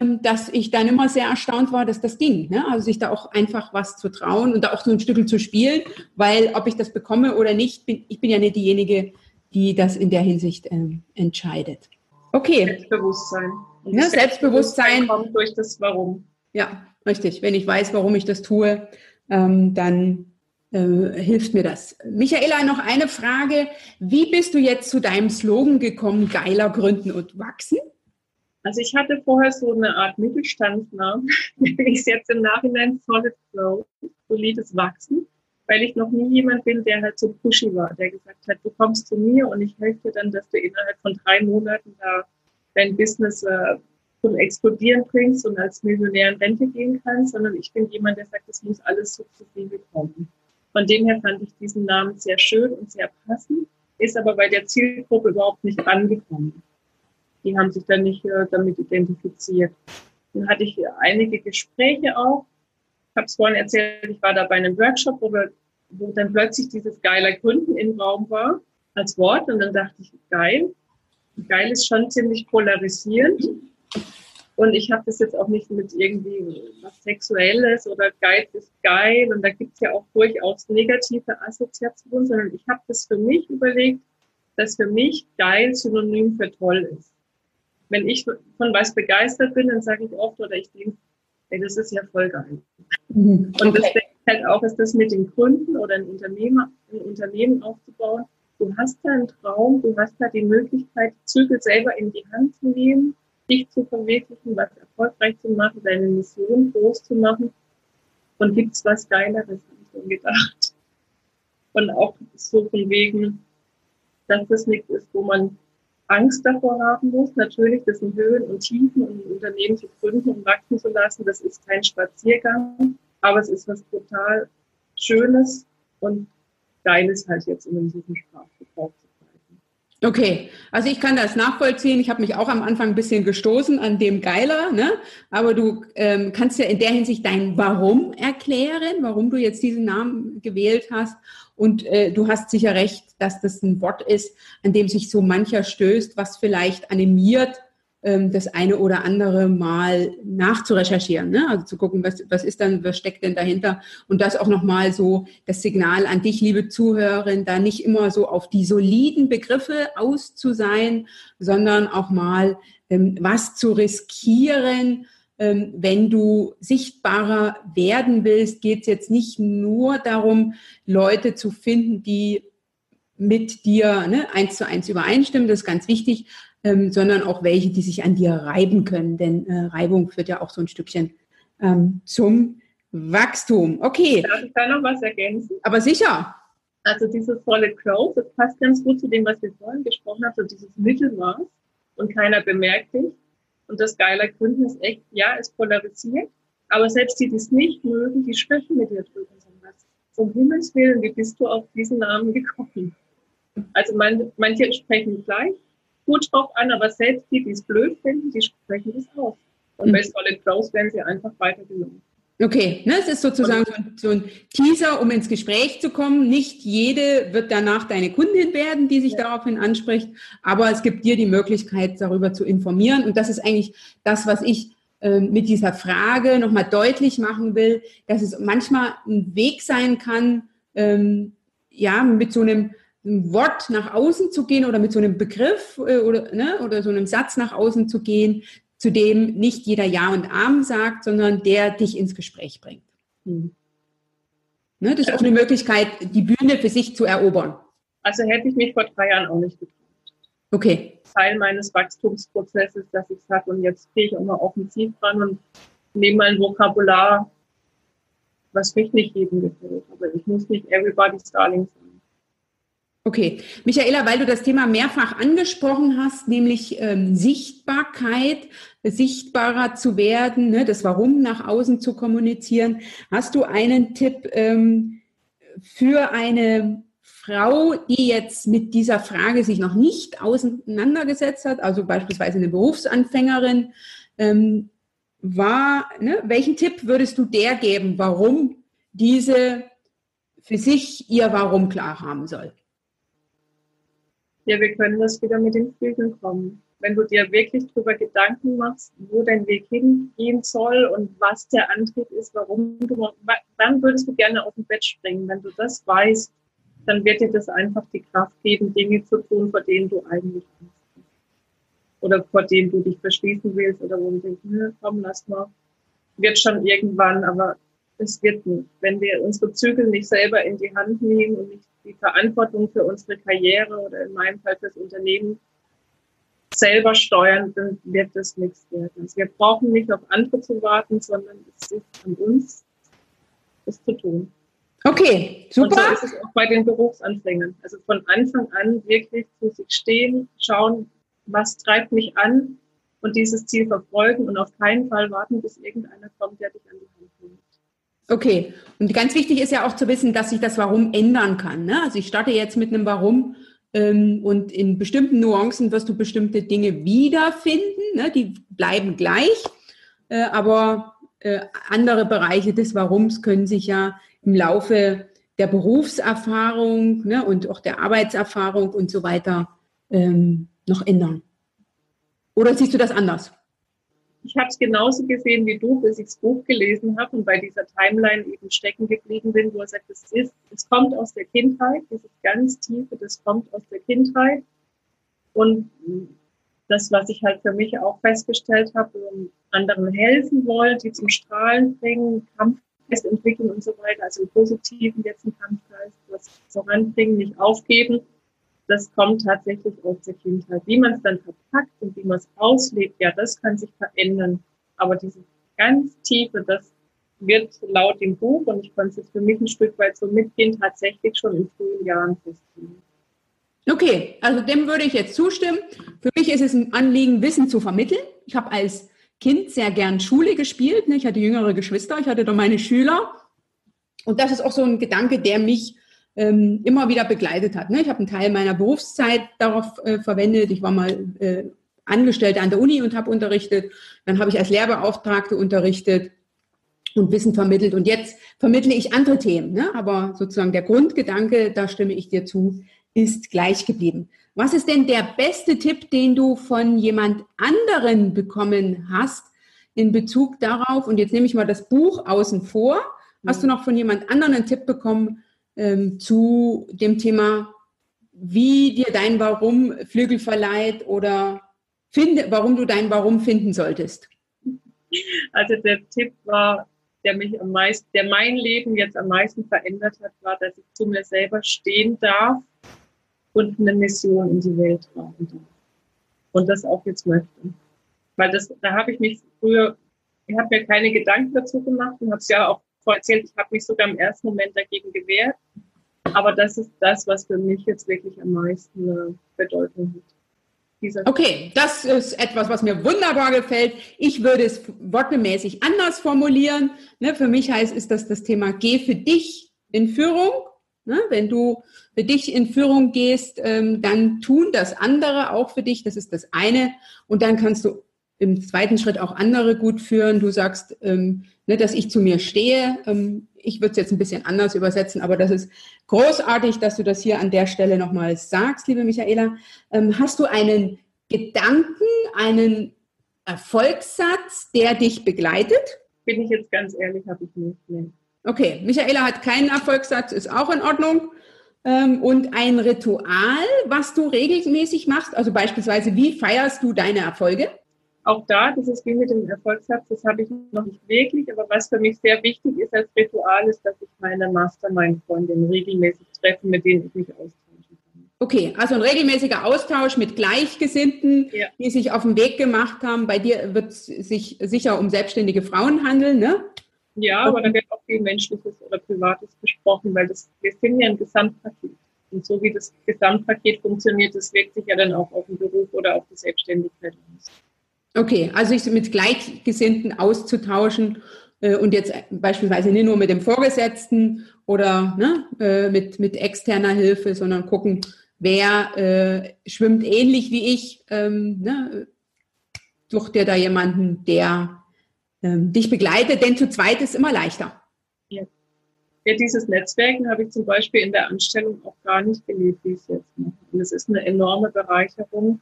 S1: ähm, dass ich dann immer sehr erstaunt war, dass das ging. Ne? Also sich da auch einfach was zu trauen und da auch so ein Stück zu spielen, weil ob ich das bekomme oder nicht, bin, ich bin ja nicht diejenige, die das in der Hinsicht ähm, entscheidet. Okay.
S2: Selbstbewusstsein.
S1: Ja, Selbstbewusstsein
S2: kommt durch das Warum.
S1: Ja, richtig. Wenn ich weiß, warum ich das tue, ähm, dann äh, hilft mir das. Michaela, noch eine Frage. Wie bist du jetzt zu deinem Slogan gekommen, geiler gründen und wachsen?
S2: Also ich hatte vorher so eine Art Mittelstandsnamen, wenn ich es jetzt im Nachhinein Solid Growth, solides Wachsen, weil ich noch nie jemand bin, der halt so pushy war, der gesagt hat, du kommst zu mir und ich helfe dir dann, dass du innerhalb von drei Monaten da dein Business äh, zum Explodieren bringst und als Millionär in Rente gehen kannst, sondern ich bin jemand, der sagt, es muss alles sukzessive kommen. Von dem her fand ich diesen Namen sehr schön und sehr passend, ist aber bei der Zielgruppe überhaupt nicht angekommen. Die haben sich dann nicht äh, damit identifiziert. Dann hatte ich einige Gespräche auch. Ich habe es vorhin erzählt, ich war da bei einem Workshop, wo, wir, wo dann plötzlich dieses geiler Gründen im Raum war als Wort. Und dann dachte ich, geil. Geil ist schon ziemlich polarisierend. Und ich habe das jetzt auch nicht mit irgendwie was Sexuelles oder Geiz ist geil. Und da gibt's ja auch durchaus negative Assoziationen, sondern ich habe das für mich überlegt, dass für mich geil synonym für toll ist. Wenn ich von was begeistert bin, dann sage ich oft oder ich denke, ey, das ist ja voll geil. Mhm. Und das denke ich halt auch, ist das mit den Kunden oder ein Unternehmer, ein Unternehmen aufzubauen. Du hast da einen Traum, du hast da die Möglichkeit, Zügel selber in die Hand zu nehmen dich zu verwirklichen, was erfolgreich zu machen, deine Mission groß zu machen. Und gibt's was Geileres, habe ich dann gedacht. Und auch so von wegen, dass das nichts ist, wo man Angst davor haben muss. Natürlich, das sind Höhen und Tiefen und ein Unternehmen zu gründen und wachsen zu lassen. Das ist kein Spaziergang, aber es ist was total Schönes und Geiles halt jetzt in diesem Sprachgebrauch zu
S1: Okay, also ich kann das nachvollziehen. Ich habe mich auch am Anfang ein bisschen gestoßen an dem Geiler, ne? Aber du ähm, kannst ja in der Hinsicht dein Warum erklären, warum du jetzt diesen Namen gewählt hast. Und äh, du hast sicher recht, dass das ein Wort ist, an dem sich so mancher stößt, was vielleicht animiert, das eine oder andere mal nachzurecherchieren, ne? also zu gucken, was, was ist dann, was steckt denn dahinter und das auch nochmal so das Signal an dich, liebe Zuhörerin, da nicht immer so auf die soliden Begriffe aus zu sein, sondern auch mal ähm, was zu riskieren, ähm, wenn du sichtbarer werden willst, geht es jetzt nicht nur darum, Leute zu finden, die mit dir ne, eins zu eins übereinstimmen, das ist ganz wichtig, ähm, sondern auch welche, die sich an dir reiben können. Denn äh, Reibung führt ja auch so ein Stückchen ähm, zum Wachstum. Okay.
S2: Darf ich da noch was ergänzen?
S1: Aber sicher.
S2: Also dieses Solid Growth, das passt ganz gut zu dem, was wir vorhin gesprochen haben, so dieses Mittelmaß und keiner bemerkt dich. Und das geile Gründen ist echt, ja, es polarisiert, aber selbst die, die es nicht mögen, die sprechen mit dir drüber. Um Himmels Willen, wie bist du auf diesen Namen gekommen? Also man, manche sprechen gleich, gut drauf an, aber selbst die, die es blöd finden, die sprechen das aus. Und mhm. bei Solid Growth werden sie einfach weitergenommen.
S1: Okay, ne, es ist sozusagen so ein, so ein, Teaser, um ins Gespräch zu kommen. Nicht jede wird danach deine Kundin werden, die sich ja. daraufhin anspricht, aber es gibt dir die Möglichkeit, darüber zu informieren. Und das ist eigentlich das, was ich äh, mit dieser Frage nochmal deutlich machen will, dass es manchmal ein Weg sein kann, ähm, ja, mit so einem ein Wort nach außen zu gehen oder mit so einem Begriff äh, oder, ne, oder so einem Satz nach außen zu gehen, zu dem nicht jeder Ja und Amen sagt, sondern der dich ins Gespräch bringt. Mhm. Ne, das ist auch eine Möglichkeit, die Bühne für sich zu erobern.
S2: Also hätte ich mich vor drei Jahren auch nicht getraut.
S1: Okay.
S2: Teil meines Wachstumsprozesses, dass ich sage, und jetzt gehe ich auch mal offensiv ran und nehme mein Vokabular, was mich nicht jedem gefällt. Aber ich muss nicht everybody's darling sein.
S1: Okay, Michaela, weil du das Thema mehrfach angesprochen hast, nämlich ähm, Sichtbarkeit, sichtbarer zu werden, ne, das Warum nach außen zu kommunizieren, hast du einen Tipp ähm, für eine Frau, die jetzt mit dieser Frage sich noch nicht auseinandergesetzt hat, also beispielsweise eine Berufsanfängerin, ähm, war, ne, welchen Tipp würdest du der geben, warum diese für sich ihr Warum klar haben soll?
S2: Ja, wir können das wieder mit den Flügeln kommen. Wenn du dir wirklich darüber Gedanken machst, wo dein Weg hingehen soll und was der Antrieb ist, warum du, wann würdest du gerne aus dem Bett springen? Wenn du das weißt, dann wird dir das einfach die Kraft geben, Dinge zu tun, vor denen du eigentlich hast. Oder vor denen du dich verschließen willst oder wo du denkst, komm, lass mal. Wird schon irgendwann, aber es wird nicht. Wenn wir unsere Zügel nicht selber in die Hand nehmen und nicht die Verantwortung für unsere Karriere oder in meinem Fall fürs Unternehmen selber steuern, dann wird das nichts werden. Also wir brauchen nicht auf andere zu warten, sondern es ist an uns, es zu tun.
S1: Okay, super. Und
S2: so ist es auch bei den Berufsanfängern. Also von Anfang an wirklich zu sich stehen, schauen, was treibt mich an und dieses Ziel verfolgen und auf keinen Fall warten, bis irgendeiner kommt, der dich an die.
S1: Okay, und ganz wichtig ist ja auch zu wissen, dass sich das Warum ändern kann. Ne? Also ich starte jetzt mit einem Warum ähm, und in bestimmten Nuancen wirst du bestimmte Dinge wiederfinden, ne? die bleiben gleich, äh, aber äh, andere Bereiche des Warums können sich ja im Laufe der Berufserfahrung ne, und auch der Arbeitserfahrung und so weiter ähm, noch ändern. Oder siehst du das anders?
S2: Ich habe es genauso gesehen wie du, bis ich das Buch gelesen habe und bei dieser Timeline eben stecken geblieben bin, wo er sagt, es ist, es kommt aus der Kindheit, dieses ganz tiefe, das kommt aus der Kindheit. Und das, was ich halt für mich auch festgestellt habe, um anderen helfen wollen, die zum Strahlen bringen, Kampfgeist entwickeln und so weiter, also im Positiven jetzt ein Kampfgeist, was voranbringen, nicht aufgeben das kommt tatsächlich aus der Kindheit. Wie man es dann verpackt und wie man es auslebt, ja, das kann sich verändern. Aber dieses ganz tiefe, das wird laut dem Buch, und ich konnte es für mich ein Stück weit so mitgehen, tatsächlich schon in frühen Jahren feststellen.
S1: Okay, also dem würde ich jetzt zustimmen. Für mich ist es ein Anliegen, Wissen zu vermitteln. Ich habe als Kind sehr gern Schule gespielt. Ich hatte jüngere Geschwister, ich hatte da meine Schüler. Und das ist auch so ein Gedanke, der mich ähm, immer wieder begleitet hat. Ne? Ich habe einen Teil meiner Berufszeit darauf äh, verwendet. Ich war mal äh, Angestellte an der Uni und habe unterrichtet. Dann habe ich als Lehrbeauftragte unterrichtet und Wissen vermittelt. Und jetzt vermittle ich andere Themen. Ne? Aber sozusagen der Grundgedanke, da stimme ich dir zu, ist gleich geblieben. Was ist denn der beste Tipp, den du von jemand anderen bekommen hast in Bezug darauf? Und jetzt nehme ich mal das Buch außen vor. Hast du noch von jemand anderen einen Tipp bekommen ähm, zu dem Thema, wie dir dein Warum Flügel verleiht oder finde, warum du dein Warum finden solltest?
S2: Also der Tipp war, der mich am meisten, der mein Leben jetzt am meisten verändert hat, war, dass ich zu mir selber stehen darf und eine Mission in die Welt tragen darf. Und das auch jetzt möchte. Weil das, da habe ich mich früher, ich habe mir keine Gedanken dazu gemacht und habe es ja auch erzählt, ich habe mich sogar im ersten Moment dagegen gewehrt. Aber das ist das, was für mich jetzt wirklich am meisten äh, Bedeutung hat.
S1: Okay, das ist etwas, was mir wunderbar gefällt. Ich würde es wortmäßig anders formulieren. Ne, für mich heißt ist das das Thema Geh für dich in Führung. Ne, wenn du für dich in Führung gehst, ähm, dann tun das andere auch für dich. Das ist das eine. Und dann kannst du im zweiten Schritt auch andere gut führen. Du sagst, ähm, ne, dass ich zu mir stehe. Ähm, ich würde es jetzt ein bisschen anders übersetzen, aber das ist großartig, dass du das hier an der Stelle nochmal sagst, liebe Michaela. Ähm, hast du einen Gedanken, einen Erfolgssatz, der dich begleitet?
S2: Bin ich jetzt ganz ehrlich, habe ich nicht. Nee.
S1: Okay, Michaela hat keinen Erfolgssatz, ist auch in Ordnung. Ähm, und ein Ritual, was du regelmäßig machst, also beispielsweise, wie feierst du deine Erfolge?
S2: Auch da, dieses wie mit dem Erfolgssatz, das habe ich noch nicht wirklich, aber was für mich sehr wichtig ist als Ritual, ist, dass ich meine Mastermind-Freundinnen regelmäßig treffe, mit denen ich mich austauschen kann.
S1: Okay, also ein regelmäßiger Austausch mit Gleichgesinnten, ja. die sich auf den Weg gemacht haben. Bei dir wird es sich sicher um selbstständige Frauen handeln, ne?
S2: Ja, aber da wird auch viel Menschliches oder Privates besprochen, weil das, wir sind ja ein Gesamtpaket. Und so wie das Gesamtpaket funktioniert, das wirkt sich ja dann auch auf den Beruf oder auf die Selbstständigkeit aus.
S1: Okay, also sich mit Gleichgesinnten auszutauschen äh, und jetzt beispielsweise nicht nur mit dem Vorgesetzten oder ne, äh, mit, mit externer Hilfe, sondern gucken, wer äh, schwimmt ähnlich wie ich. Ähm, ne, such dir da jemanden, der ähm, dich begleitet, denn zu zweit ist immer leichter.
S2: Ja. ja, dieses Netzwerken habe ich zum Beispiel in der Anstellung auch gar nicht gelebt, wie ich es jetzt mache. Und es ist eine enorme Bereicherung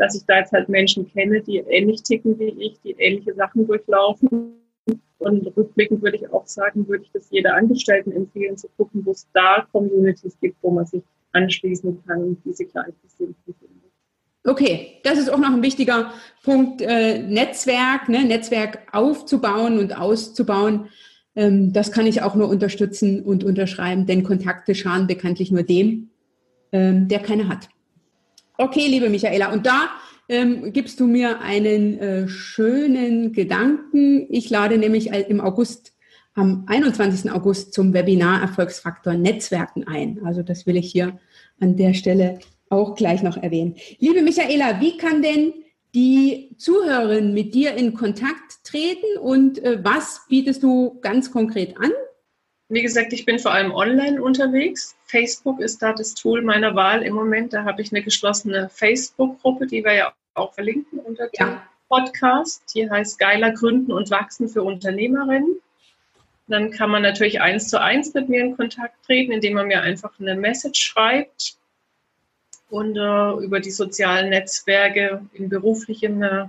S2: dass ich da jetzt halt Menschen kenne, die ähnlich ticken wie ich, die ähnliche Sachen durchlaufen. Und rückblickend würde ich auch sagen, würde ich das jeder Angestellten empfehlen, zu gucken, wo es da Communities gibt, wo man sich anschließen kann und diese Gleichgesinnten findet.
S1: Okay, das ist auch noch ein wichtiger Punkt, äh, Netzwerk, ne, Netzwerk aufzubauen und auszubauen. Ähm, das kann ich auch nur unterstützen und unterschreiben, denn Kontakte schaden bekanntlich nur dem, ähm, der keine hat. Okay, liebe Michaela, und da ähm, gibst du mir einen äh, schönen Gedanken. Ich lade nämlich im August, am 21. August zum Webinar Erfolgsfaktor Netzwerken ein. Also das will ich hier an der Stelle auch gleich noch erwähnen. Liebe Michaela, wie kann denn die Zuhörerin mit dir in Kontakt treten und äh, was bietest du ganz konkret an?
S2: Wie gesagt, ich bin vor allem online unterwegs. Facebook ist da das Tool meiner Wahl im Moment. Da habe ich eine geschlossene Facebook-Gruppe, die wir ja auch verlinken unter dem ja. Podcast. Die heißt Geiler Gründen und Wachsen für Unternehmerinnen. Dann kann man natürlich eins zu eins mit mir in Kontakt treten, indem man mir einfach eine Message schreibt und äh, über die sozialen Netzwerke im beruflichen äh,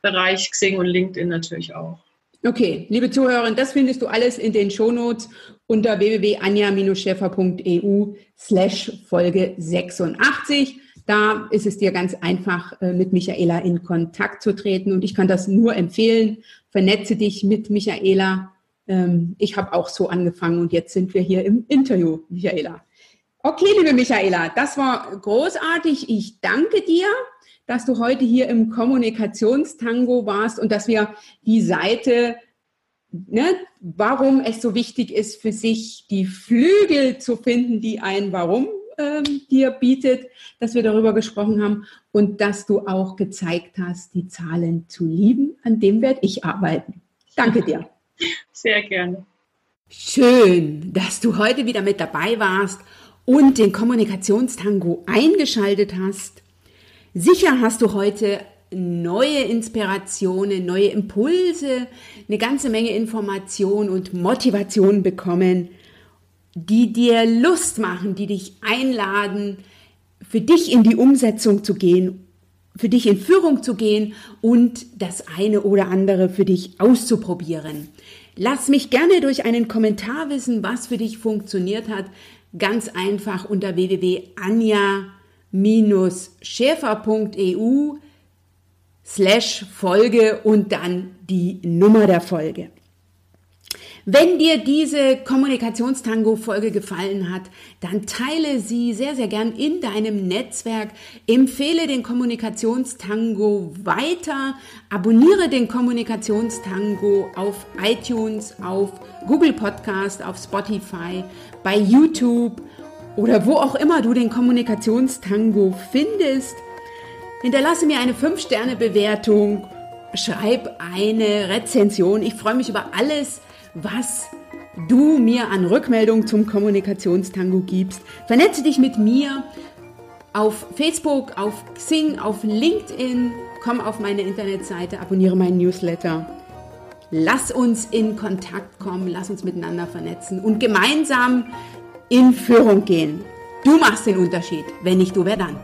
S2: Bereich Xing und LinkedIn natürlich auch.
S1: Okay, liebe Zuhörerin, das findest du alles in den Shownotes unter www.anja-schäfer.eu slash Folge 86. Da ist es dir ganz einfach, äh, mit Michaela in Kontakt zu treten und ich kann das nur empfehlen. Vernetze dich mit Michaela. Ähm, ich habe auch so angefangen und jetzt sind wir hier im Interview, Michaela. Okay, liebe Michaela, das war großartig. Ich danke dir dass du heute hier im Kommunikationstango warst und dass wir die Seite, ne, warum es so wichtig ist für sich, die Flügel zu finden, die ein Warum ähm, dir bietet, dass wir darüber gesprochen haben und dass du auch gezeigt hast, die Zahlen zu lieben. An dem werde ich arbeiten. Danke dir.
S2: Sehr gerne.
S1: Schön, dass du heute wieder mit dabei warst und den Kommunikationstango eingeschaltet hast. Sicher hast du heute neue Inspirationen, neue Impulse, eine ganze Menge Information und Motivation bekommen, die dir Lust machen, die dich einladen, für dich in die Umsetzung zu gehen, für dich in Führung zu gehen und das eine oder andere für dich auszuprobieren. Lass mich gerne durch einen Kommentar wissen, was für dich funktioniert hat. Ganz einfach unter www.anja-schäfer.eu slash Folge und dann die Nummer der Folge. Wenn dir diese Kommunikationstango-Folge gefallen hat, dann teile sie sehr, sehr gern in deinem Netzwerk. Empfehle den Kommunikationstango weiter. Abonniere den Kommunikationstango auf iTunes, auf Google Podcast, auf Spotify, bei YouTube oder wo auch immer du den Kommunikationstango findest. Hinterlasse mir eine 5-Sterne-Bewertung. Schreib eine Rezension. Ich freue mich über alles, was du mir an Rückmeldung zum Kommunikationstango gibst. Vernetze dich mit mir auf Facebook, auf Xing, auf LinkedIn. Komm auf meine Internetseite, abonniere meinen Newsletter. Lass uns in Kontakt kommen, lass uns miteinander vernetzen und gemeinsam in Führung gehen. Du machst den Unterschied. Wenn nicht du, wer dann?